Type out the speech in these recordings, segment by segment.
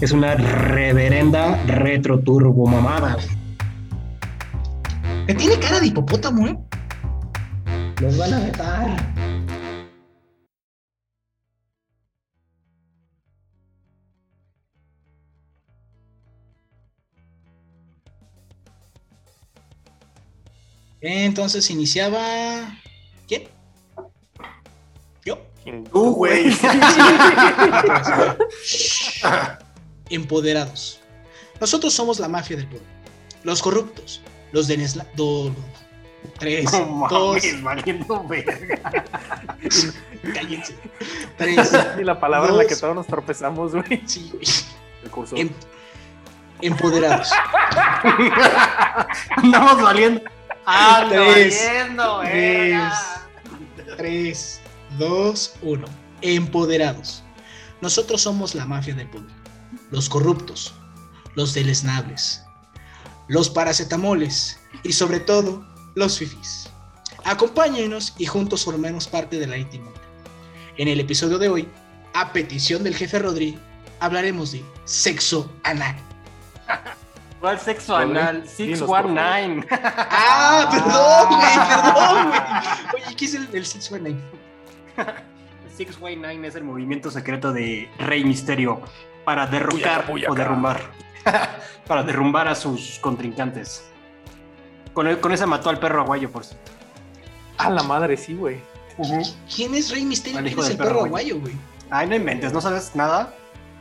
Es una reverenda retro turbo mamada. Que tiene cara de hipopótamo, ¿eh? Nos van a vetar. Entonces iniciaba. ¿Quién? ¿Yo? Tú, güey. Empoderados. Nosotros somos la mafia del pueblo. Los corruptos. Los de Nesla. Do... Tres. dos. valiendo verga. Cállense. Tres. Y la palabra en la que Dos. todos nos tropezamos, güey. Sí, güey. El curso. Em- empoderados. Andamos valiendo. Ando Tres. valiendo, Tres. 3, 2, 1. Empoderados. Nosotros somos la mafia del pueblo. Los corruptos, los deleznables, los paracetamoles y sobre todo los fifis. Acompáñenos y juntos formemos parte de la íntima. En el episodio de hoy, a petición del jefe Rodri, hablaremos de sexo anal. ¿Cuál sexo anal? dinos, por favor. 619. Ah, perdón, güey, perdón, güey. Oye, ¿qué es el, el sexo anal? 619 es el movimiento secreto de Rey Misterio para derrocar Puyaca, puyaca. o derrumbar. para derrumbar a sus contrincantes. Con, el- con esa mató al perro aguayo, por si. A la madre, sí, güey. ¿Quién es Rey Misterio? ¿Quién es el perro perro, aguayo, güey? Ay, no inventes, ¿no sabes nada?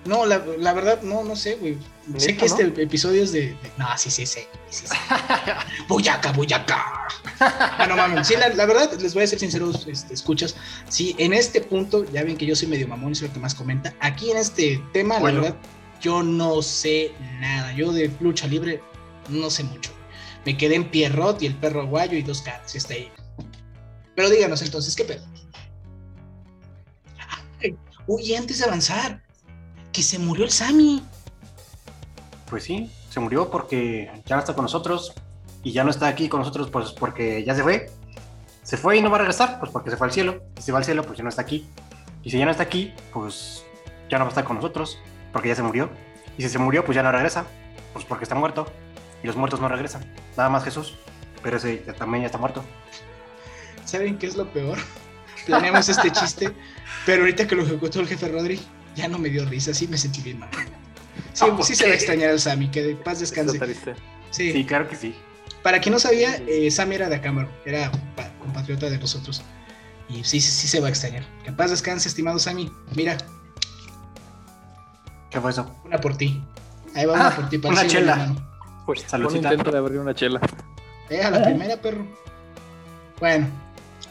No, la, la verdad, no, no sé, güey. Sé ¿Neta, que este episodio es de, de- No, sí, sí, sí. sí, sí. Boyaca, boyaca. Ah, no mames. Sí, la, la verdad, les voy a ser sinceros, este, escuchas. Sí, en este punto, ya ven que yo soy medio mamón y soy el que más comenta. Aquí en este tema, Bueno. la verdad, yo no sé nada. Yo de lucha libre no sé mucho. Me quedé en Pierrot y el perro aguayo y dos caras. y Está ahí. Pero díganos entonces, ¿qué pedo? Uy, antes de avanzar, que se murió el Sammy. Pues sí, se murió porque ya no está con nosotros. Y ya no está aquí con nosotros, pues porque ya se fue. Se fue y no va a regresar, pues porque se fue al cielo. Y si va al cielo, pues ya no está aquí. Y si ya no está aquí, pues ya no va a estar con nosotros, porque ya se murió. Y si se murió, pues ya no regresa, pues porque está muerto. Y los muertos no regresan. Nada más Jesús. Pero ese ya- también ya está muerto. ¿Saben qué es lo peor? Planeamos este chiste, pero ahorita que lo ejecutó el jefe Rodri, ya no me dio risa, sí me sentí bien mal. Sí, Ah, ¿por sí se va a extrañar al Sammy, que de paz descanse. Sí, claro que sí. Para quien no sabía, eh, Sammy era de Acámbaro, era pa- compatriota de nosotros. Y sí, sí, sí se va a extrañar. Que paz descanse, estimado Sammy. Mira, ¿Qué fue eso? una por ti. Ahí va una Ah, por ti. para una chela. Pues un intento de abrir una chela. Eh, a la primera, perro. Bueno,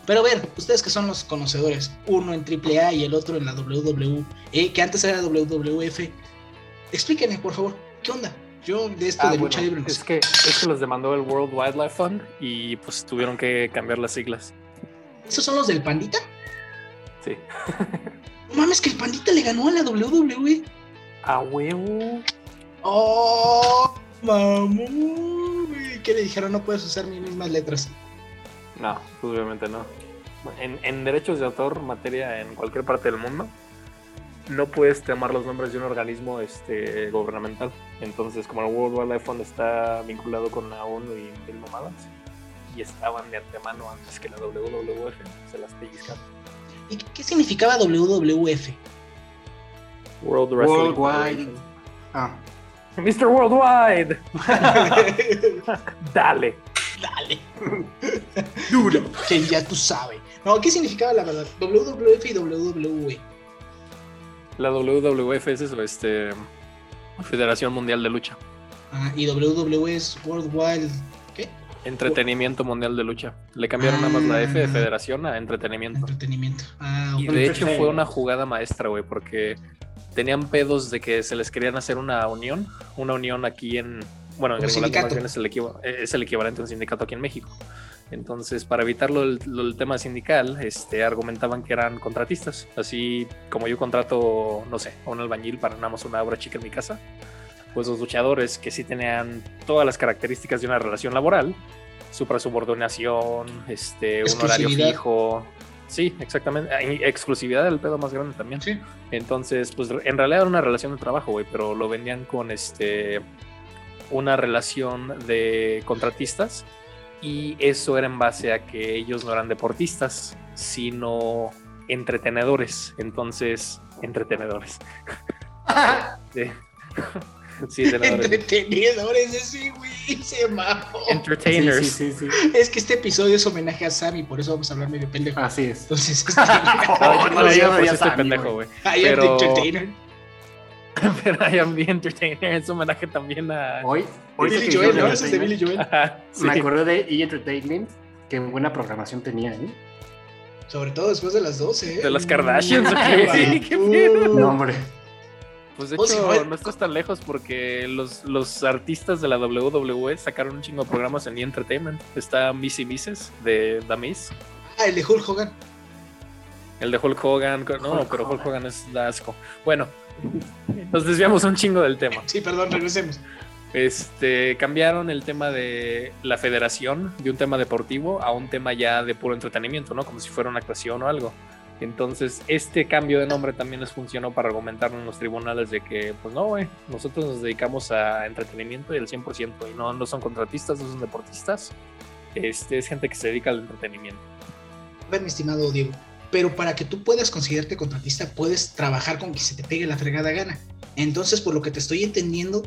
pero a ver, ustedes que son los conocedores, uno en AAA y el otro en la WWE, que antes era WWF, explíquenme, por favor, ¿qué onda? Yo de esto Ah, de bueno, lucha libre es que, es que los demandó el World Wildlife Fund y pues tuvieron que cambiar las siglas. ¿Esos son los del Pandita? Sí. No mames, que el Pandita le ganó a la WWE. A huevo. ¡Oh! Mamón. ¿Qué le dijeron? No puedes usar mis mismas letras. No, obviamente no. En, en derechos de autor, materia en cualquier parte del mundo, no puedes tomar los nombres de un organismo este, gubernamental. Entonces, como el World Wildlife Fund está vinculado con la ONU y mil mamadas, y estaban de antemano antes que la WWF, se las pellizcaron. ¿Y qué significaba WWF? World Wrestling Worldwide. Ah, Mr. Worldwide, dale. Dale. Duro. Que ya tú sabes. No, ¿qué significaba la verdad? WWF y WWE. La WWF es eso, este, Federación Mundial de Lucha. Ah, y WWE es Worldwide. ¿Qué? Entretenimiento Mundial de Lucha. Le cambiaron nada más la F de Ah. Federación a Entretenimiento. Entretenimiento. Ah, Y de hecho fue una jugada maestra, güey, porque tenían pedos de que se les querían hacer una unión, una unión aquí en, bueno, en Gringolandia es el, equivo- es el equivalente a un sindicato aquí en México. Entonces, para evitarlo el, tema sindical, este, argumentaban que eran contratistas. Así como yo contrato, no sé, a un albañil para nada más una obra chica en mi casa, pues los luchadores que sí tenían todas las características de una relación laboral, suprasubordinación, este, un horario fijo. Sí, exactamente. Exclusividad era el pedo más grande también. Sí. Entonces, pues en realidad era una relación de trabajo, güey, pero lo vendían con este una relación de contratistas y eso era en base a que ellos no eran deportistas, sino entretenedores. Entonces, entretenedores. Sí. Entretenedores, ese güey se mamó. Entertainers. Sí, sí, sí, sí. Es que este episodio es homenaje a Sammy, por eso vamos a hablar medio pendejo. Así es. Entonces, este, No, yo no No, yo estoy sabía, pendejo, güey. Pero- entertainer. Pero I am the entertainer es homenaje también a. Hoy, hoy Billy que Joel, dijiste ¿no? Es de Billy Joel. Ajá, sí. Me acordé de E! Entertainment. Qué buena programación tenía, ¿eh? Sobre todo después de las 12, ¿eh? De las Kardashians, ¿o Ay, qué? ¿Qué uh. pedo? No, hombre. Pues de Oh, sí, hecho, no estás tan lejos porque los, los artistas de la WWE sacaron un chingo de programas en E! Entertainment. Está Missy Misses de Miz, Ah, el de Hulk Hogan. El de Hulk Hogan. No, Hulk pero Hulk Hogan. Hogan es da asco. Bueno, nos desviamos un chingo del tema. Sí, perdón, regresemos. Este, cambiaron el tema de la federación de un tema deportivo a un tema ya de puro entretenimiento, ¿no? Como si fuera una actuación o algo. Entonces, este cambio de nombre también les funcionó para argumentar en los tribunales de que, pues no, güey, nosotros nos dedicamos a entretenimiento y al 100%, y no, no son contratistas, no son deportistas, este, es gente que se dedica al entretenimiento. A ver, mi estimado Diego, pero para que tú puedas considerarte contratista, puedes trabajar con que se te pegue la fregada gana. Entonces, por lo que te estoy entendiendo,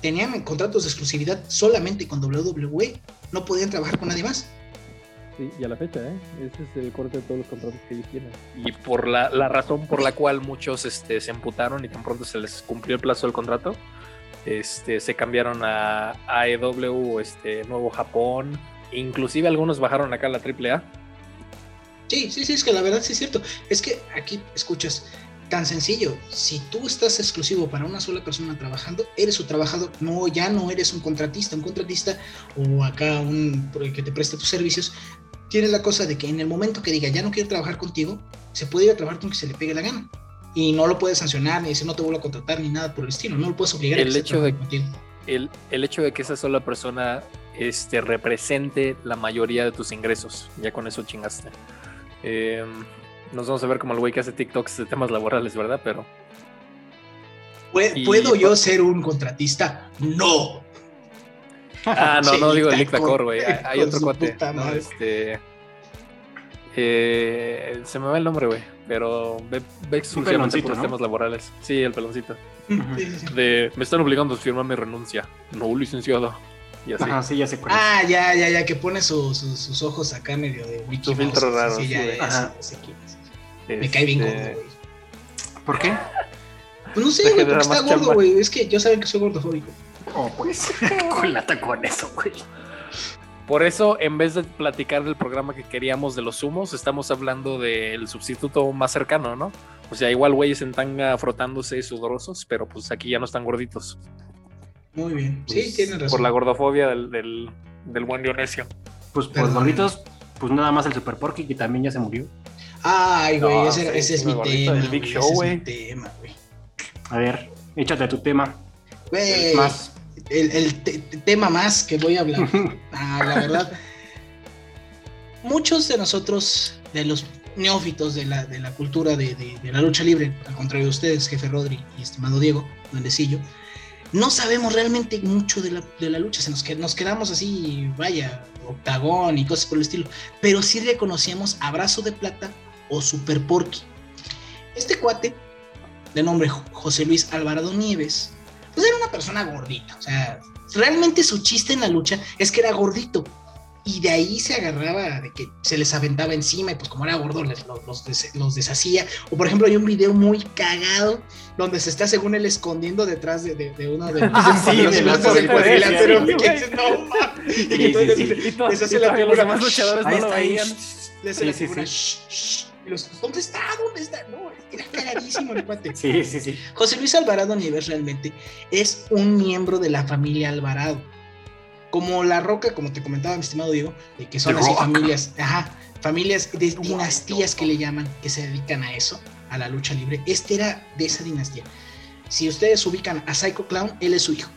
tenían contratos de exclusividad solamente con WWE, no podían trabajar con nadie más. Sí, y a la fecha, ¿eh? Ese es el corte de todos los contratos que ellos tienen. Y por la, la razón por la cual muchos este, se emputaron y tan pronto se les cumplió el plazo del contrato, este, se cambiaron a AEW, este, Nuevo Japón, inclusive algunos bajaron acá a la AAA. Sí, sí, sí, es que la verdad sí es cierto. Es que aquí escuchas, tan sencillo, si tú estás exclusivo para una sola persona trabajando, eres su trabajador, no, ya no eres un contratista, un contratista o acá un que te preste tus servicios, tiene la cosa de que en el momento que diga ya no quiero trabajar contigo, se puede ir a trabajar con que se le pegue la gana. Y no lo puedes sancionar, ni decir no te vuelvo a contratar, ni nada por el estilo, no lo puedes obligar a El hecho de- contigo. El, el hecho de que esa sola persona este, represente la mayoría de tus ingresos, ya con eso chingaste. Eh, nos vamos a ver como el güey que hace TikToks de temas laborales, ¿verdad? Pero ¿Pue- y- ¿Puedo yo ser un contratista? No. Ah, no, no digo el Lick Lictacor, güey. Hay, hay otro cuate. Este. eh, se me va el nombre, güey. Pero ve, ve exclusivamente peloncito, por los ¿no? temas laborales. Sí, el peloncito. De me están obligando a firmar mi renuncia. No, licenciado. Y así. Ajá, sí, ya sé cuál es. Ah, ya, ya, ya, que pone su- su- sus ojos acá medio de Mickey Su Mouse, filtro sí, raro, Sí, sí, ya, ya, Ajá. sí, sé quién es. Me cae bien Este, gordo, güey. ¿Por qué? Pues no sé, güey, porque está gordo, güey. Es que ya saben que soy gordofóbico. Oh, pues. Culata con eso, güey. Por eso, en vez de platicar del programa que queríamos de los humos, estamos hablando del sustituto más cercano, ¿no? O sea, igual güeyes en tanga frotándose sudorosos, pero pues aquí ya no están gorditos. Muy bien. Sí, Pues, tienes razón. Por la gordofobia del, del, del buen Dionisio. Pues por gorditos, pues nada más el Super Porky que también ya se murió. Ay, güey, No, ese, sí, ese es sí, mi tema. del Big Show, güey. A ver, échate tu tema. Güey, más. el, el te- te- tema más que voy a hablar. Ah, la verdad. Muchos de nosotros, de los neófitos de la, de la cultura de, de- de la lucha libre, al contrario de ustedes, jefe Rodri y estimado Diego, duendecillo, no sabemos realmente mucho de la, de la lucha. Se nos, nos quedamos así, vaya, octagón y cosas por el estilo. Pero sí reconocíamos a Brazo de Plata o Super Porky. Este cuate, de nombre Jo- José Luis Alvarado Nieves, pues era una persona gordita. O sea, realmente su chiste en la lucha es que era gordito. Y de ahí se agarraba de que se les aventaba encima y pues como era gordo les- los, los des- los deshacía. O por ejemplo hay un video muy cagado donde se está según él escondiendo detrás de, de, de uno de los, Ah, sí, de los de los pilotos del cuadrilátero. sí, que dices, no mames. Y Sí, entonces les- hace la los demás luchadores no lo veían. ¿dónde está? ¿Dónde está? No, era cagadísimo el cuate. Sí, sí, sí. José Luis Alvarado Nieves realmente es un miembro de la familia Alvarado. Como La Roca, como te comentaba mi estimado Diego, de que son The así Rock. familias, ajá, familias de dinastías que le llaman, que se dedican a eso, a la lucha libre. Este era de esa dinastía. Si ustedes ubican a Psycho Clown, él es su hijo.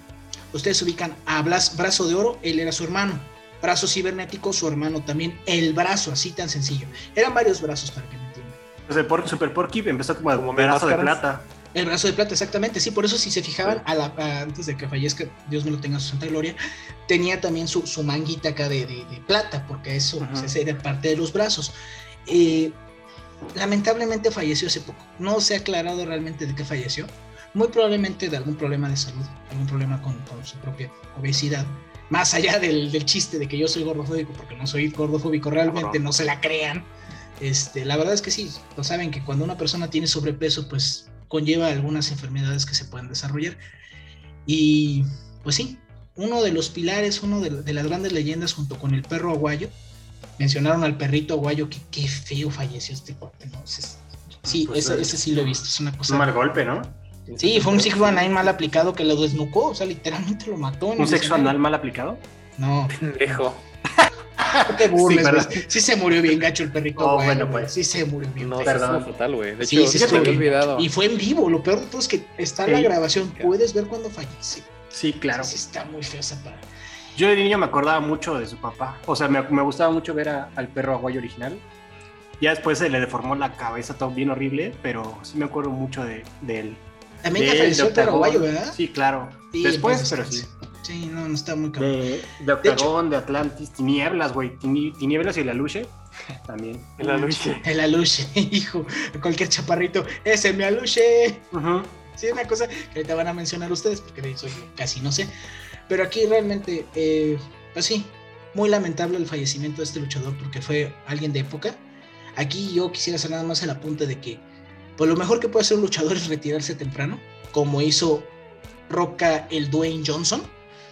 Ustedes ubican a Blas, Brazo de Oro, él era su hermano. Brazo cibernético, su hermano también. El brazo, así tan sencillo. Eran varios brazos para que me entiendan. Sea, por, Super Porky empezó como, Como pedazo de plata. El brazo de plata, exactamente, sí, por eso si se fijaban, a la- a- antes de que fallezca, Dios me lo tenga en su santa gloria, tenía también su, su manguita acá de, de- de plata, porque eso pues, era parte de los brazos. Eh, lamentablemente falleció hace poco, no se ha aclarado realmente de qué falleció, muy probablemente de algún problema de salud, algún problema con, con su propia obesidad. Más allá del, del chiste de que yo soy gordofóbico, porque no soy gordofóbico realmente, Cabrón. no se la crean. Este, la verdad es que sí, lo saben que cuando una persona tiene sobrepeso, pues conlleva algunas enfermedades que se pueden desarrollar. Y pues sí, uno de los pilares, uno de, de las grandes leyendas junto con el perro aguayo, mencionaron al perrito aguayo, que qué feo falleció este cuate, ¿no? Sí, Pues, ese, ese sí lo he visto, es una cosa... Un mal golpe, ¿no? Sí, fue un sexo anal mal aplicado que lo desnucó, o sea, literalmente lo mató. en Un sexo anal mal aplicado. No, Pendejo. no te burles, Sí, sí, se murió bien gacho el perrito Oh, bueno, güey. pues. Sí se murió bien. No. Perdón. Fatal, güey. De Sí, hecho, sí se me olvidado. Y fue en vivo, lo peor de todo es que está en la grabación, puedes ver cuando fallece. Sí, claro. Sí, está muy feo esa parte. Yo de niño me acordaba mucho de su papá. O sea, me, me gustaba mucho ver a- al perro aguayo original. Ya después se le deformó la cabeza todo bien horrible, pero sí me acuerdo mucho de, de él. También De ya falleció el perro aguayo, ¿verdad? Sí, claro. Sí, después, pues, pero sí. Sí, no, no está muy cabrón. De, de Octagón, de Atlantis, Tinieblas, güey. Tini- Tinieblas y la Luche también. En la lucha. El aluche, hijo, cualquier chaparrito, ese me aluche. Ujú. Sí, una cosa que ahorita van a mencionar ustedes, porque de eso yo casi no sé. Pero aquí realmente, eh, pues sí, muy lamentable el fallecimiento de este luchador, porque fue alguien de época. Aquí yo quisiera hacer nada más el apunte de que, pues lo mejor que puede hacer un luchador es retirarse temprano, como hizo Roca el Dwayne Johnson,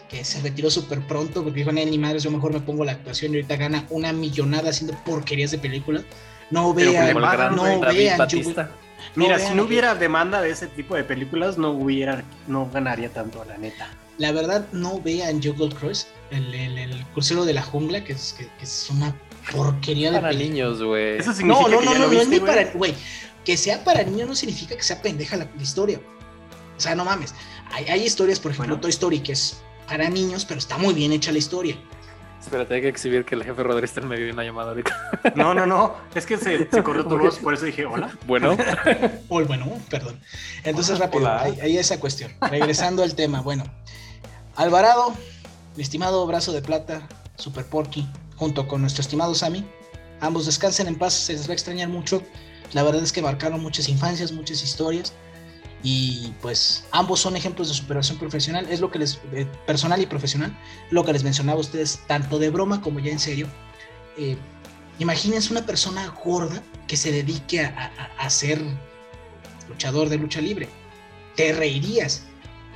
que se retiró súper pronto, porque dijo, "Nah, ni madres, yo mejor me pongo la actuación y ahorita gana una millonada haciendo porquerías de película. No vean, no vean, Batista. Mira, vean si no hubiera demanda de ese tipo de películas, no hubiera, no ganaría tanto, la neta. La verdad, no vean Jungle Cruise, el, el, el crucero de la jungla, que es, que, que es una porquería de Para película. niños, güey. Eso significa No, no, que no, ya no, lo no es viste, ni para. Güey, que sea para niños no significa que sea pendeja la, la historia. O sea, no mames. Hay, hay historias, por ejemplo, Bueno. Toy Story, que es para niños, pero está muy bien hecha la historia. Espérate, hay que exhibir que el jefe Rodríguez está en medio de una llamada ahorita. No, no, no. Es que se, se corrió tu voz, por eso dije, hola. Bueno, O bueno, perdón. Entonces, Hola. rápido, Hola. ahí, ahí esa cuestión. Regresando al tema, bueno. Alvarado, mi estimado brazo de plata, Super Porky, junto con nuestro estimado Sammy, ambos descansen en paz, se les va a extrañar mucho. La verdad es que marcaron muchas infancias, muchas historias. Y pues ambos son ejemplos de superación profesional, es lo que les, eh, personal y profesional, lo que les mencionaba a ustedes, tanto de broma como ya en serio. Eh, imagínense una persona gorda que se dedique a, a- a ser luchador de lucha libre. Te reirías,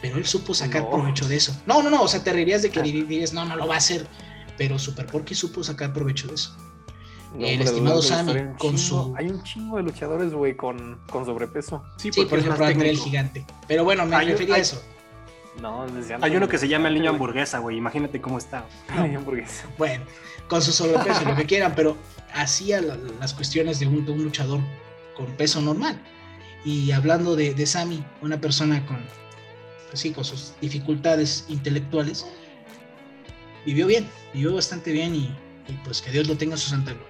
pero él supo sacar No. provecho de eso. No, no, no, o sea, te reirías de que dirías, no, no lo va a hacer, pero Super Porky supo sacar provecho de eso. No, El estimado Sammy, con chingo- su- Hay un chingo de luchadores, güey, con, con sobrepeso. Sí, Sí, por ejemplo, el gigante. Pero bueno, me Hay refería a eso. No, desde Hay uno que se llama el niño hamburguesa, güey. Imagínate cómo está. Ay, hamburguesa. Bueno, con su sobrepeso, lo que quieran, pero hacía la- las cuestiones de un, de un luchador con peso normal. Y hablando de, de Sammy, una persona con, pues sí, con sus dificultades intelectuales, vivió bien, vivió bastante bien y, y pues que Dios lo tenga en su santa gloria.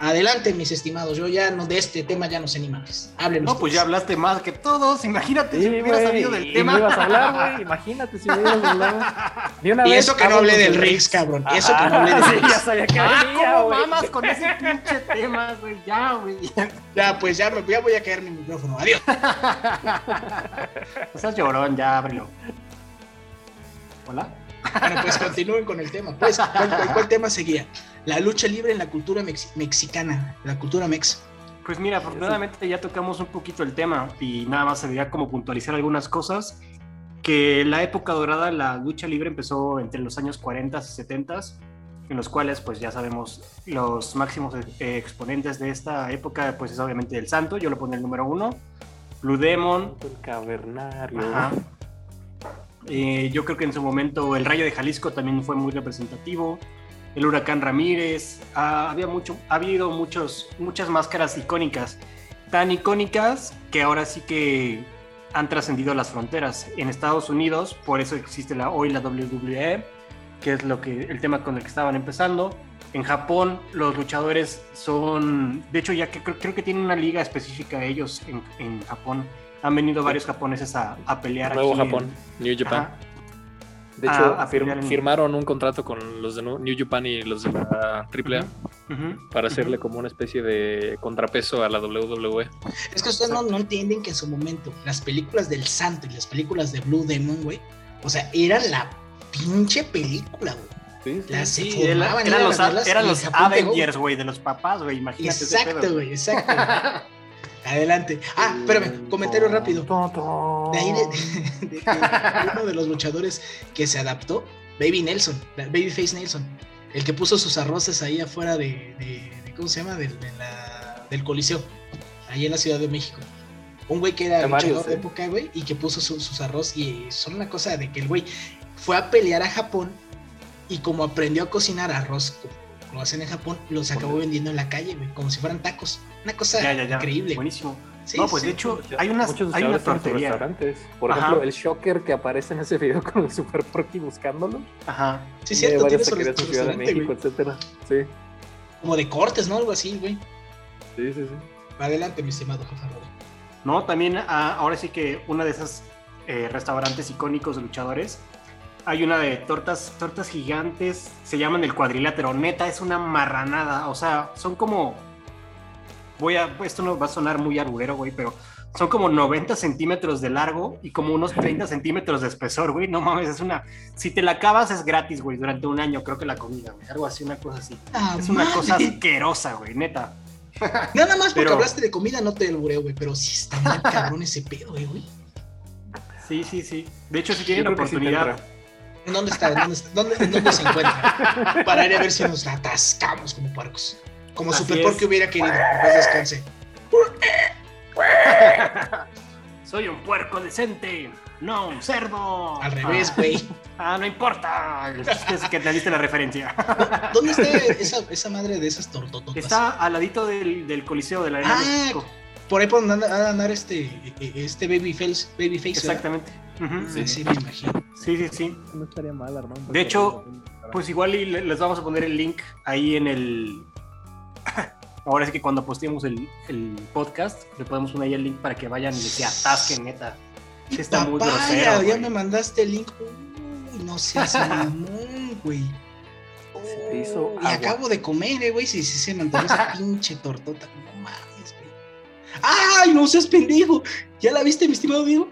Adelante, mis estimados, yo ya no de este tema ya no sé ni más. Hablen No, pues ya hablaste más que todos. Imagínate si Sí, hubiera güey, sabido del y tema. no ibas a hablar, güey. Imagínate si me hubieras hablado. Una Y vez eso que no hablé del de Riggs, cabrón. Eso que no hablé del sí, Riggs. ya sabía que Ah, venía, ¿cómo mamas con ese pinche tema, güey? Ya, güey. Ya, pues ya, me, ya voy a caer mi micrófono. Adiós. O sea, llorón, ya ábrelo. ¿Hola? Bueno, pues continúen con el tema. Pues, ¿cuál, cuál- cuál tema seguía? La lucha libre en la cultura mex- mexicana, la cultura mex. Pues mira, afortunadamente ya tocamos un poquito el tema y nada más sería como puntualizar algunas cosas. Que la época dorada, la lucha libre empezó entre los años 40 y 70 en los cuales pues ya sabemos los máximos eh, exponentes de esta época pues es obviamente el Santo, yo lo pondré el número uno, Blue Demon, El cavernario. Ajá. Eh, yo creo que en su momento el Rayo de Jalisco también fue muy representativo. El Huracán Ramírez. había mucho, ha habido muchos, muchas máscaras icónicas. Tan icónicas que ahora sí que han trascendido las fronteras. En Estados Unidos, por eso existe la, hoy la WWE, que es lo que, el tema con el que estaban empezando. En Japón, los luchadores son. De hecho, ya que creo, creo que tienen una liga específica ellos en, en Japón. Han venido varios japoneses a, a pelear. Nuevo aquí en- Japón, New Japan. Ajá. De hecho, a fir- pelear en- firmaron un contrato con los de New Japan y los de la AAA Ujú. para hacerle como una especie de contrapeso a la WWE. Es que ustedes no, no entienden que en su momento las películas del Santo y las películas de Blue Demon, güey, o sea, eran la pinche película, güey. Las se Sí, era- eran los, eran los. Avengers, güey, de los papás, güey. Imagínate. ese Exacto, güey, exacto. Adelante. Ah, espérame, comentario rápido. De ahí de, uno de los luchadores que se adaptó, Baby Nelson, Babyface Nelson, el que puso sus arroces ahí afuera de, de- de- ¿cómo se llama? Del, de la- del Coliseo, ahí en la Ciudad de México. Un güey que era luchador varios, de ¿eh? época, güey, y que puso su- sus arroz y son una cosa de que el güey fue a pelear a Japón y como aprendió a cocinar arroz lo hacen en Japón, los acabó vendiendo en la calle, güey, como si fueran tacos. Una cosa Ya, ya, ya. increíble. Buenísimo. Sí, no, pues sí. de hecho, hay, unas, Muchos hay una restaurantes. Por Ajá. ejemplo, el Shocker que aparece en ese video con el Super Porky buscándolo. Ajá. Sí, cierto, tiene su Ciudad de México, etcétera. Sí, Como de cortes, ¿no? Algo así, güey. sí, sí. sí. Adelante, mi estimado. No, también ah, ahora sí que una de esas eh, restaurantes icónicos de luchadores. Hay una de tortas, tortas gigantes, se llaman el cuadrilátero. Neta, es una marranada. O sea, son como. Voy a. Esto no va a sonar muy arbuguero, güey, pero son como 90 centímetros de largo y como unos 30 centímetros de espesor, güey. No mames, es una. Si te la acabas, es gratis, güey, durante un año, creo que la comida, güey. Algo así, una cosa así. Ah, Es una cosa asquerosa, güey, neta. Nada más porque Pero- hablaste de comida, no te albureo, güey. Pero sí está muy cabrón ese pedo, güey, güey. Sí, sí, sí. De hecho, si tienen sí oportunidad. ¿En dónde está? ¿En dónde, está? ¿Dónde- en dónde se encuentra? Para ir a ver si nos atascamos como puercos. Como Así Super. Porky hubiera querido. Pues descanse. Soy un puerco decente, no un cerdo. Al revés, Ah, güey. Ah, no importa. Es que te diste la referencia. ¿Dónde está esa, esa madre de esas tortototas? Está al ladito del, del Coliseo de la Arena Ah, México. Por ahí por donde anda, anda a andar este, este Babyface. Babyface. Exactamente. Ujú. Sí, sí, me imagino. Sí, sí, sí. No estaría mal, Armando. De hecho, Pues igual y les vamos a poner el link ahí en el. Ahora sí que cuando posteemos el, el podcast, le podemos poner ahí el link para que vayan y se atasquen, neta. Está muy grosero. ya güey. me mandaste el link. Uy, no seas mamón, güey. Se te hizo y agua. acabo de comer, eh, güey. Si, si se me antojó esa pinche tortota. No mames. ¡Ay, no seas pendejo! ¿Ya la viste, mi estimado Diego?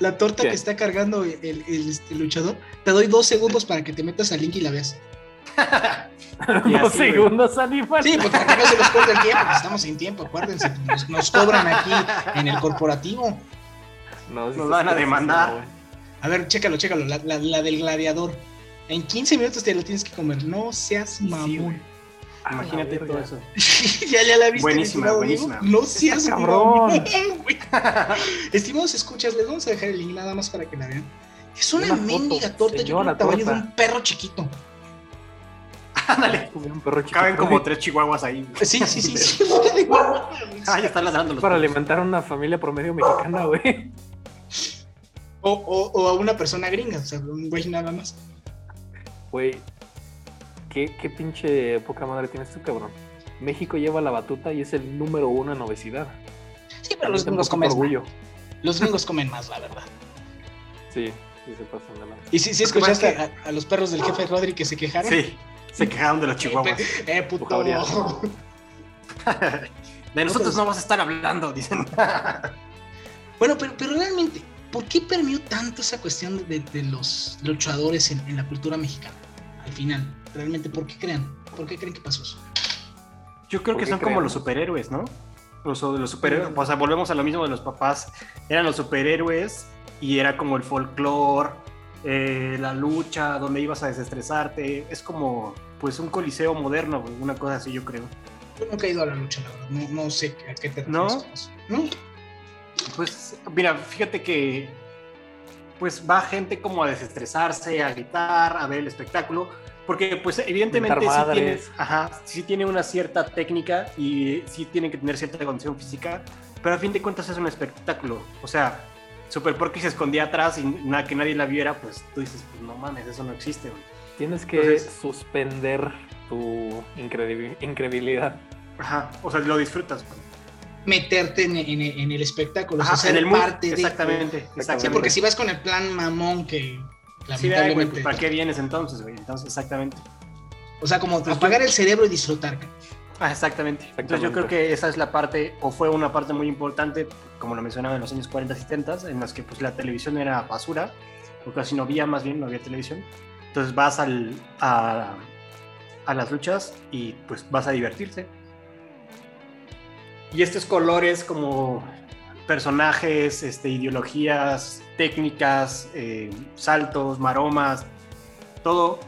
La torta ¿Qué? que está cargando el, el- el, este, luchador. Te doy dos segundos para que te metas al link y la veas. Y Dos segundos, animal. Sí, porque para que no se nos corte el tiempo. porque Estamos sin tiempo, acuérdense. Nos, nos cobran aquí en el corporativo. Nos van a demandar. güey. A ver, chécalo, chécalo. La, la- la del gladiador. En 15 minutos te lo tienes que comer. No seas mamón. Imagínate la todo eso. ya, ya la viste. Buenísima, Diego? buenísima. No seas cabrón. Estimados escuchas, les vamos a dejar el link nada más para que la vean. Es una, mendiga torta, yo creo tamaño de un perro chiquito. Ándale. Como un perro chiquito. Caben como tres chihuahuas ahí. güey. Sí, sí, sí. sí. Ah, ya están ladrando los Para perros. alimentar a una familia promedio mexicana, güey. o, o, o a una persona gringa, o sea, un güey nada más. Güey, ¿qué, qué pinche poca madre tienes tú, cabrón. México lleva la batuta y es el número uno en obesidad. Sí, pero los gringos comen más. orgullo. Los gringos comen más, la verdad. Sí, sí se pasan de lanza. Y sí, sí escuchaste es a, a los perros del jefe Rodri que se quejaron. Sí, se quejaron de los chihuahuas. Eh, puto. De nosotros no vas a estar hablando, dicen. Bueno, pero, pero realmente, ¿por qué permeó tanto esa cuestión de, de los luchadores en, en la cultura mexicana? Al final, realmente, ¿por qué creen? ¿Por qué creen que pasó eso? Yo creo ¿Por que son como los superhéroes, ¿no? Los, los superhéroes, o sea, volvemos a lo mismo de los papás. Eran los superhéroes y era como el folclore eh, la lucha, donde ibas a desestresarte. Es como, pues, un coliseo moderno, una cosa así, yo creo. Yo nunca he ido a la lucha, la verdad. No, no sé a qué te refieres. ¿No? No. Pues, mira, fíjate que, pues, va gente como a desestresarse, a gritar, a ver el espectáculo. Porque, pues, evidentemente sí tiene, ajá, sí tiene una cierta técnica y sí tiene que tener cierta condición física, pero a fin de cuentas es un espectáculo. O sea, Super Porky se escondía atrás y nada que nadie la viera, pues tú dices, pues no mames, eso no existe, güey. Tienes que Entonces- suspender tu incredibi- incredibilidad. Ajá, o sea, lo disfrutas. güey. Meterte en, en- en el espectáculo, o sea, ser en el parte de. exactamente, Sí, exactamente. porque si vas con el plan mamón que Sí, ay, güey, lamentablemente. pues, ¿para qué vienes entonces, güey? Entonces, exactamente. o sea, como Pues apagar el cerebro y disfrutar. Ah, exactamente. Entonces yo Exactamente. creo que esa es la parte, o fue una parte muy importante, como lo mencionaba en los años 40 y 70, en las que pues la televisión era basura, o casi no había, más bien no había televisión. Entonces vas al, a, a las luchas y pues vas a divertirte. Y estos colores como personajes, este, ideologías, técnicas, eh, saltos, maromas, todo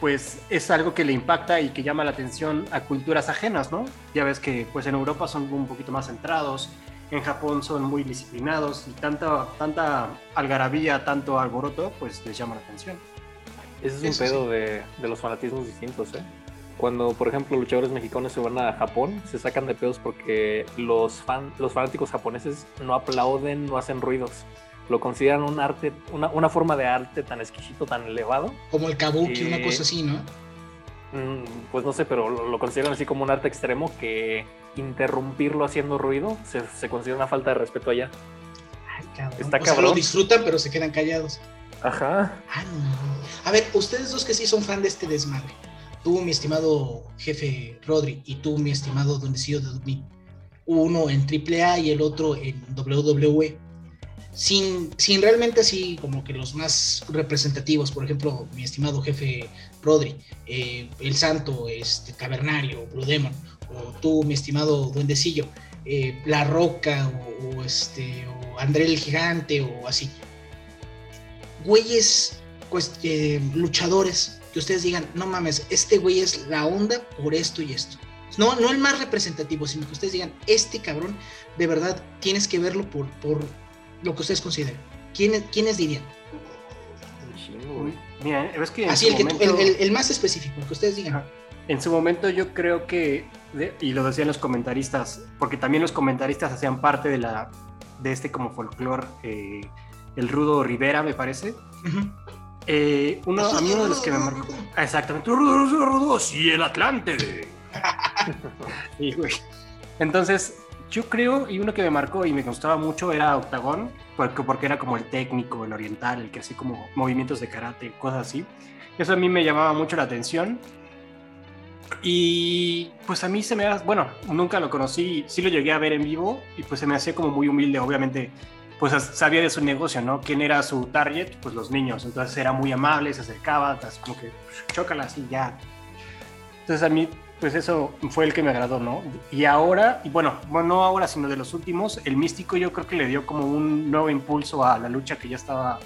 pues es algo que le impacta y que llama la atención a culturas ajenas, ¿no? Ya ves que pues en Europa son un poquito más centrados, en Japón son muy disciplinados y tanta, tanta algarabía, tanto alboroto, pues les llama la atención. Ese es un Eso pedo de, de los fanatismos distintos, ¿eh? Cuando, por ejemplo, luchadores mexicanos se van a Japón, se sacan de pedos porque los, fan, los fanáticos japoneses no aplauden, no hacen ruidos. Lo consideran un arte, una, una forma de arte tan exquisito, tan elevado. Como el kabuki, Eh, una cosa así, ¿no? Mm, Pues no sé, pero lo, lo consideran así como un arte extremo que interrumpirlo haciendo ruido se, se considera una falta de respeto allá. Ay, cabrón. está o sea, cabrón. lo disfrutan, pero se quedan callados. Ajá. Ah, no. A ver, ustedes dos que sí son fan de este desmadre. Tú, mi estimado jefe Rodri, y tú, mi estimado Duendecillo de Dudney. Uno en AAA y el otro en WWE. Sin, sin realmente así como que los más representativos, por ejemplo, mi estimado jefe Rodri, eh, El Santo, este, Cavernario, Blue Demon, o tú, mi estimado Duendecillo, eh, La Roca, o, este, o André el Gigante, o así güeyes, pues, luchadores, que ustedes digan, no mames, este güey es la onda por esto y esto. No, no el más representativo, sino que ustedes digan, este cabrón, de verdad, tienes que verlo por, por lo que ustedes consideren. ¿Quiénes, ¿quiénes dirían? Mira, es que Así, el, que tú- el, el- el más específico, el que ustedes digan. Ajá. En su momento yo creo que, y lo decían los comentaristas, porque también los comentaristas hacían parte de, la, de este como folclore, eh, el Rudo Rivera me parece. Eh, uno, a mí uno de los que me marcó... Ah, Exactamente, Rudo, Rudo, Rudo, sí, el Atlante. Sí, güey. Entonces, yo creo, y uno que me marcó y me gustaba mucho era Octagón, porque, porque era como el técnico, el oriental, el que hacía como movimientos de karate, cosas así. Eso a mí me llamaba mucho la atención. Y pues a mí se me ha, bueno, nunca lo conocí, sí lo llegué a ver en vivo y pues se me hacía como muy humilde, obviamente, pues sabía de su negocio, ¿no? ¿Quién era su target? Pues los niños, entonces era muy amable, se acercaba, así como que chócalas y ya. Entonces a mí, pues eso fue el que me agradó, ¿no? Y ahora, y bueno, bueno, no ahora, sino de los últimos, el místico yo creo que le dio como un nuevo impulso a la lucha que ya estaba,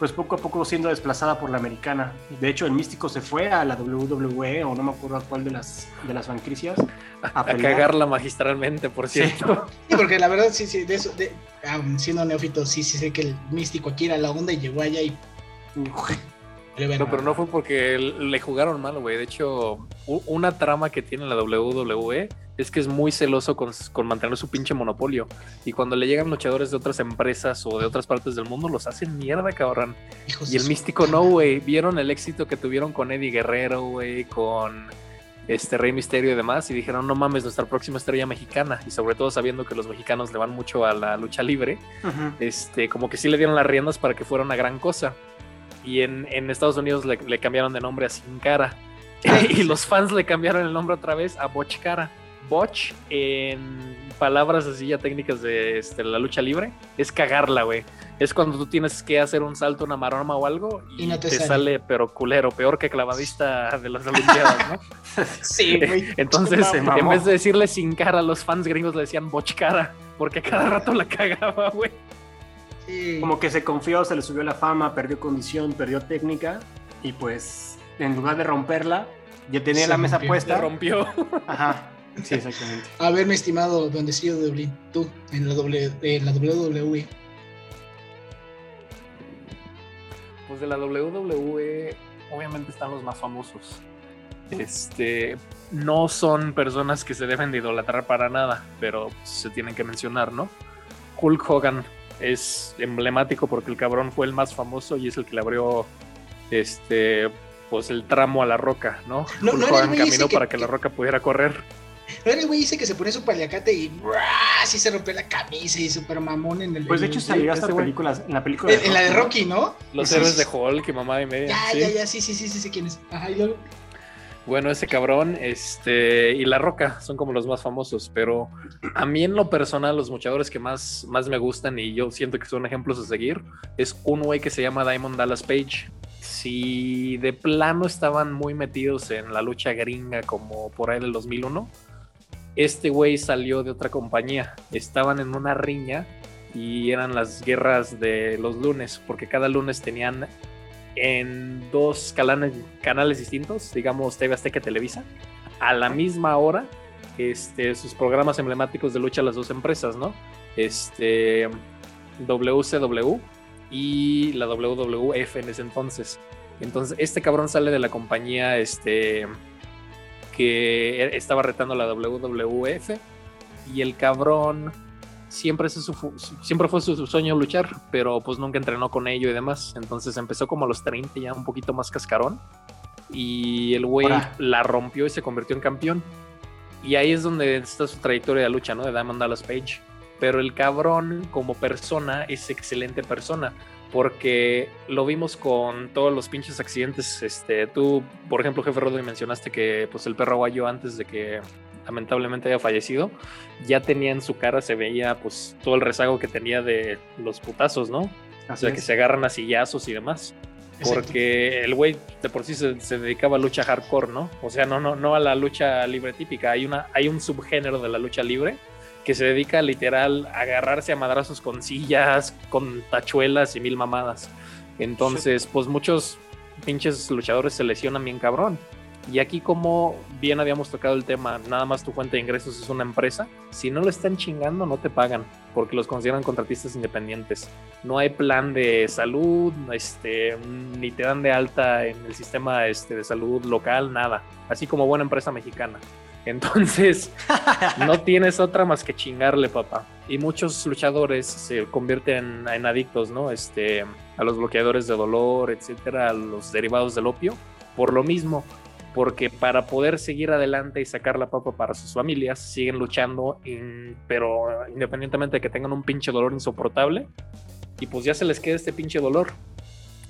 pues poco a poco siendo desplazada por la americana. De hecho, el místico se fue a la WWE, o no me acuerdo a cuál de las, de las franquicias, a, A cagarla magistralmente, por Sí. cierto. Sí, porque la verdad, sí, sí, de eso, de, siendo neófito, sí, sí sé que el místico aquí era la onda y llegó allá y. No, pero no fue porque le jugaron mal, güey. De hecho, una trama que tiene la WWE es que es muy celoso con, con mantener su pinche monopolio. Y cuando le llegan luchadores de otras empresas o de otras partes del mundo, los hacen mierda, cabrón. Hijos Y el místico no, güey. Vieron el éxito que tuvieron con Eddie Guerrero, güey, con este Rey Misterio y demás. Y dijeron, no mames, nuestra próxima estrella mexicana. Y sobre todo sabiendo que los mexicanos le van mucho a la lucha libre este, como que sí le dieron las riendas para que fuera una gran cosa. Y en, en Estados Unidos le, le cambiaron de nombre a Sin Cara. y los fans le cambiaron el nombre otra vez a Botch Cara. Botch, en palabras así ya técnicas de este, la lucha libre, es cagarla, güey. Es cuando tú tienes que hacer un salto, una maroma o algo y, Y no te te, sale. sale. pero culero, peor que clavadista de las Olimpiadas, ¿no? Sí, güey. Entonces, en vez de decirle sin cara, los fans gringos le decían Botch Cara, porque cada rato la cagaba, güey. Sí. como que se confió, se le subió la fama, perdió condición, perdió técnica y pues en lugar de romperla, ya tenía Se la mesa rompió. Se puesta. rompió. Ajá, sí, exactamente. A ver, mi estimado duendecillo de Dublín, tú, en la, w, en la WWE. Pues de la WWE, obviamente están los más famosos. Este, no son personas que se deben de idolatrar para nada, pero se tienen que mencionar, ¿no? Hulk Hogan es emblemático porque el cabrón fue el más famoso y es el que le abrió este pues el tramo a la roca, ¿no? No, no era el ese caminó que- para que la roca pudiera correr. ¿No era el güey dice que se ponía su paliacate y así se rompió la camisa y super mamón en el. Pues de hecho salió hasta películas, en la película en, en la de Rocky, ¿no? Los héroes de. Hulk y mamá y media. Ya, ¿sí? ya, ya, sí, sí, sí, sí, sí, quién es. Ajá, y luego. Bueno, ese cabrón, este, y La Roca son como los más famosos, pero a mí en lo personal, los luchadores que más, más me gustan y yo siento que son ejemplos a seguir, es un güey que se llama Diamond Dallas Page. Si de plano estaban muy metidos en la lucha gringa como por ahí del 2001, este güey salió de otra compañía. Estaban en una riña y eran las guerras de los lunes, porque cada lunes tenían en dos canales, canales distintos, digamos TV Azteca y Televisa, a la misma hora, este, sus programas emblemáticos de lucha las dos empresas, ¿no? Este, WCW y la WWF en ese entonces. Entonces, este cabrón sale de la compañía, este, que e, estaba retando la WWF y el cabrón siempre, su- fue su, su sueño luchar, pero pues nunca entrenó con ello y demás. Entonces empezó como a los 30 ya un poquito más cascarón y el güey la rompió y se convirtió en campeón. Y ahí es donde está su trayectoria de lucha, ¿no? De Diamond Dallas Page. Pero el cabrón como persona es excelente persona porque lo vimos con todos los pinches accidentes. Este, tú, por ejemplo, jefe Rodri, mencionaste que pues el perro aguayo antes de que lamentablemente haya fallecido, ya tenía en su cara, se veía pues todo el rezago que tenía de los putazos, ¿no? O sea, que se agarran a sillazos y demás. Exacto. Porque el güey de por sí se, se dedicaba a lucha hardcore, ¿no? O sea, no, no, no a la lucha libre típica. Hay, una, hay un subgénero de la lucha libre que se dedica literal a agarrarse a madrazos con sillas, con tachuelas y mil mamadas. Entonces, pues muchos pinches luchadores se lesionan bien cabrón. Y aquí como bien habíamos tocado el tema, nada más tu fuente de ingresos es una empresa, si no lo están chingando no te pagan, porque los consideran contratistas independientes. No hay plan de salud, este, ni te dan de alta en el sistema este, de salud local, nada. Así como buena empresa mexicana. Entonces, no tienes otra más que chingarle, papá. Y muchos luchadores se convierten en, adictos, ¿no? Este, a los bloqueadores de dolor, etcétera, a los derivados del opio, por lo mismo. Porque para poder seguir adelante y sacar la papa para sus familias, siguen luchando, pero independientemente de que tengan un pinche dolor insoportable, y pues ya se les queda este pinche dolor.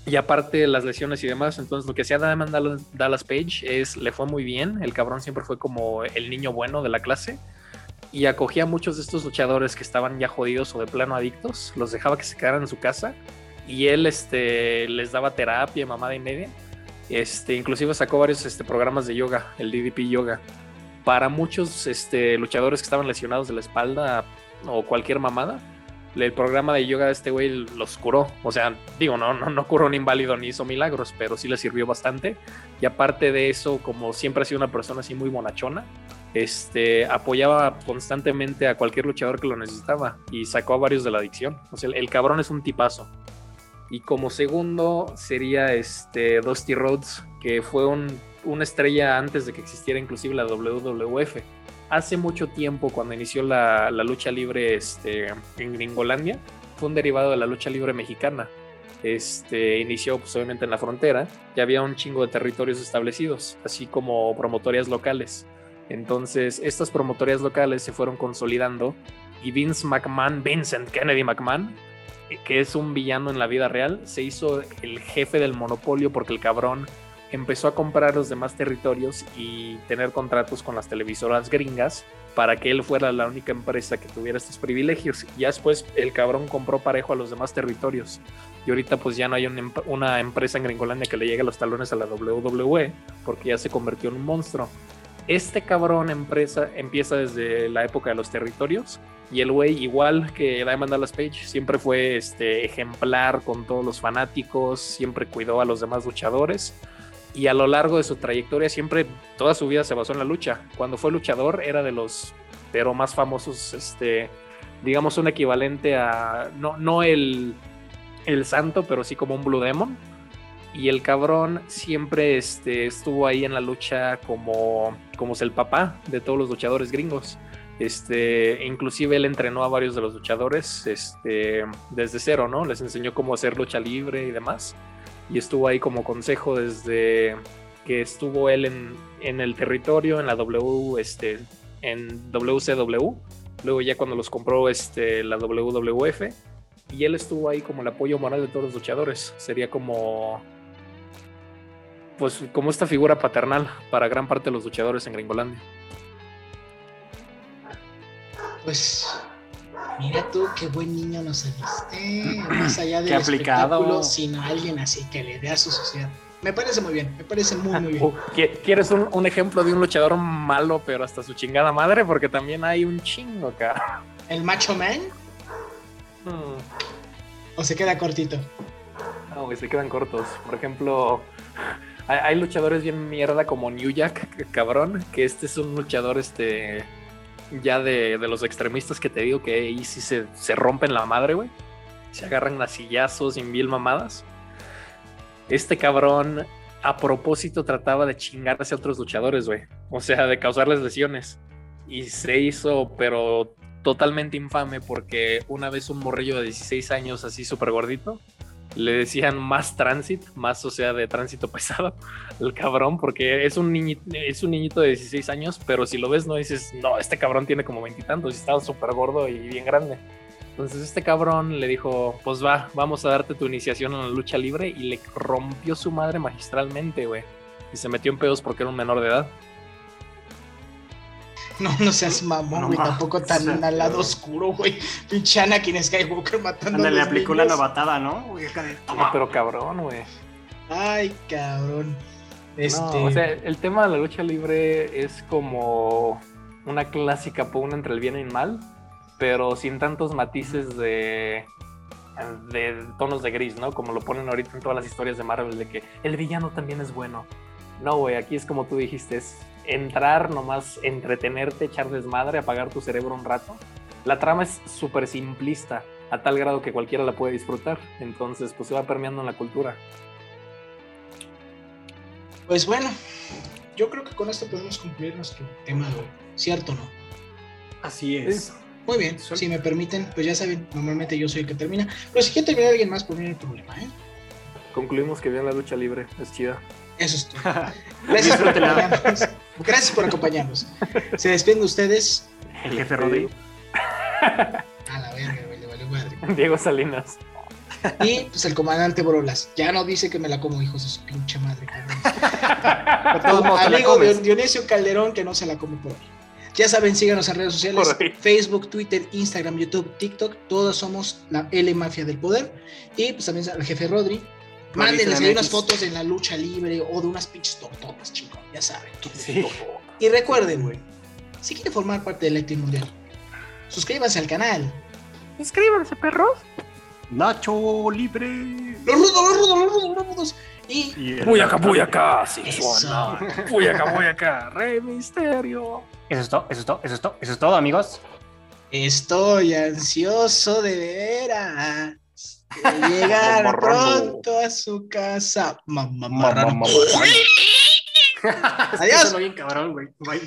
Y aparte las lesiones y demás, entonces lo que hacía Diamond Dallas Page es, le fue muy bien, el cabrón siempre fue como el niño bueno de la clase y acogía a muchos de estos luchadores que estaban ya jodidos o de plano adictos, los dejaba que se quedaran en su casa y él este, les daba terapia, mamada y media. Este, inclusive sacó varios este, programas de yoga, el DDP Yoga. Para muchos este, luchadores que estaban lesionados de la espalda o cualquier mamada, el programa de yoga de este güey los curó. O sea, digo, no, no, no curó un inválido ni hizo milagros, pero sí le sirvió bastante. Y aparte de eso, como siempre ha sido una persona así muy bonachona, este, apoyaba constantemente a cualquier luchador que lo necesitaba y sacó a varios de la adicción. O sea, el cabrón es un tipazo. Y como segundo sería este Dusty Rhodes, que fue un, una estrella antes de que existiera inclusive la WWF. Hace mucho tiempo, cuando inició la, la lucha libre este, en Gringolandia, fue un derivado de la lucha libre mexicana. Este, inició pues, obviamente en la frontera y había un chingo de territorios establecidos, así como promotorias locales. Entonces, estas promotorias locales se fueron consolidando y Vince McMahon, Vincent Kennedy McMahon, que es un villano en la vida real, se hizo el jefe del monopolio porque el cabrón empezó a comprar los demás territorios y tener contratos con las televisoras gringas para que él fuera la única empresa que tuviera estos privilegios. Y ya después el cabrón compró parejo a los demás territorios. Y ahorita pues ya no hay una, emp- una empresa en Gringolandia que le llegue los talones a la WWE porque ya se convirtió en un monstruo. Este cabrón empresa, empieza desde la época de los territorios y el güey, igual que Diamond Dallas Page, siempre fue este, ejemplar con todos los fanáticos, siempre cuidó a los demás luchadores y a lo largo de su trayectoria siempre, toda su vida se basó en la lucha. Cuando fue luchador era de los, pero más famosos, este, digamos un equivalente a, no, no el, el santo, pero sí como un Blue Demon. Y el cabrón siempre este, estuvo ahí en la lucha como, como es el papá de todos los luchadores gringos. Este, inclusive él entrenó a varios de los luchadores este, desde cero, ¿no? Les enseñó cómo hacer lucha libre y demás. Y estuvo ahí como consejo desde que estuvo él en, el territorio, en la W, este, en WCW. Luego ya cuando los compró este, la WWF. Y él estuvo ahí como el apoyo moral de todos los luchadores. Sería como pues como esta figura paternal para gran parte de los luchadores en Gringolandia. Pues mira tú qué buen niño nos saliste, más allá del espectáculo, sino alguien así que le dé a su sociedad. Me parece muy bien, me parece muy muy bien. Uh, ¿qui- ¿Quieres un, un ejemplo de un luchador malo, pero hasta su chingada madre? Porque también hay un chingo acá. ¿El Macho Man Hmm, o se queda cortito? No, güey, se quedan cortos. Por ejemplo, hay, luchadores bien mierda como New Jack, cabrón, que este es un luchador este ya de, de los extremistas que te digo que ahí sí se, se rompen la madre, güey. Se agarran a sillazos y mil mamadas. Este cabrón a propósito trataba de chingarse a otros luchadores, güey. O sea, de causarles lesiones. Y se hizo, pero totalmente infame porque una vez un morrillo de 16 años así súper gordito, le decían más tránsito, más o sea de tránsito pesado, el cabrón, porque es un, niñito, de 16 años, pero si lo ves no dices, no, este cabrón tiene como veintitantos y estaba súper gordo y bien grande. Entonces este cabrón le dijo, pues va, vamos a darte tu iniciación en la lucha libre y le rompió su madre magistralmente, güey. Y se metió en pedos porque era un menor de edad. No, no seas mamón, güey, tampoco tan o sea, al lado oscuro, güey. Pinche Anakin Skywalker matando Anda, a le aplicó niños. novatada, ¿no? Güey, acá de, No, toma. pero cabrón, güey. Ay, cabrón. Este, No, o sea, el tema de la lucha libre es como una clásica pugna entre el bien y el mal, pero sin tantos matices de, de tonos de gris, ¿no? Como lo ponen ahorita en todas las historias de Marvel, de que el villano también es bueno. No, güey, aquí es como tú dijiste, es entrar nomás, entretenerte, echar desmadre, apagar tu cerebro un rato. La trama es súper simplista, a tal grado que cualquiera la puede disfrutar. Entonces, pues se va permeando en la cultura. Pues bueno, yo creo que con esto podemos concluir nuestro tema de hoy. ¿Cierto o no? Así es. Muy bien, Sol- si me permiten, pues ya saben, normalmente yo soy el que termina. Pero si quiere terminar alguien más, por mí no hay problema, ¿eh? Concluimos que bien la lucha libre, es chida. Eso es todo. Gracias por acompañarnos. Gracias por acompañarnos. Se despiden de ustedes. El jefe Rodrigo. A la verga, güey, le valió madre. Diego Salinas. Y pues el comandante Borolas. Ya no dice que me la como, hijos de su pinche madre, Amigo Dionisio Calderón que no se la come por hoy. Ya saben, síganos en redes sociales. Facebook, Twitter, Instagram, YouTube, TikTok, todos somos la L Mafia del Poder. Y pues también al jefe Rodri. Mándenles ahí unas fotos de la lucha libre o de unas pinches tortotas, chingón, ya saben. Sí. Y recuerden, güey, si quieren formar parte del Acting Mundial, suscríbanse al canal. Inscríbanse, perros. Nacho libre. Los rudos, los rudos, los rudos, los rudos. Y Y el- Puyaca, puyaca, Eso. Sixona. Puyaca, puyaca, Rey Misterio. Eso es todo, eso es todo, eso es todo, eso es todo, amigos. Estoy ansioso de veras llegar pronto a su casa. Mamá, Mamá, marrano. mamá. Adiós. Eso bien cabrón, güey. Bye.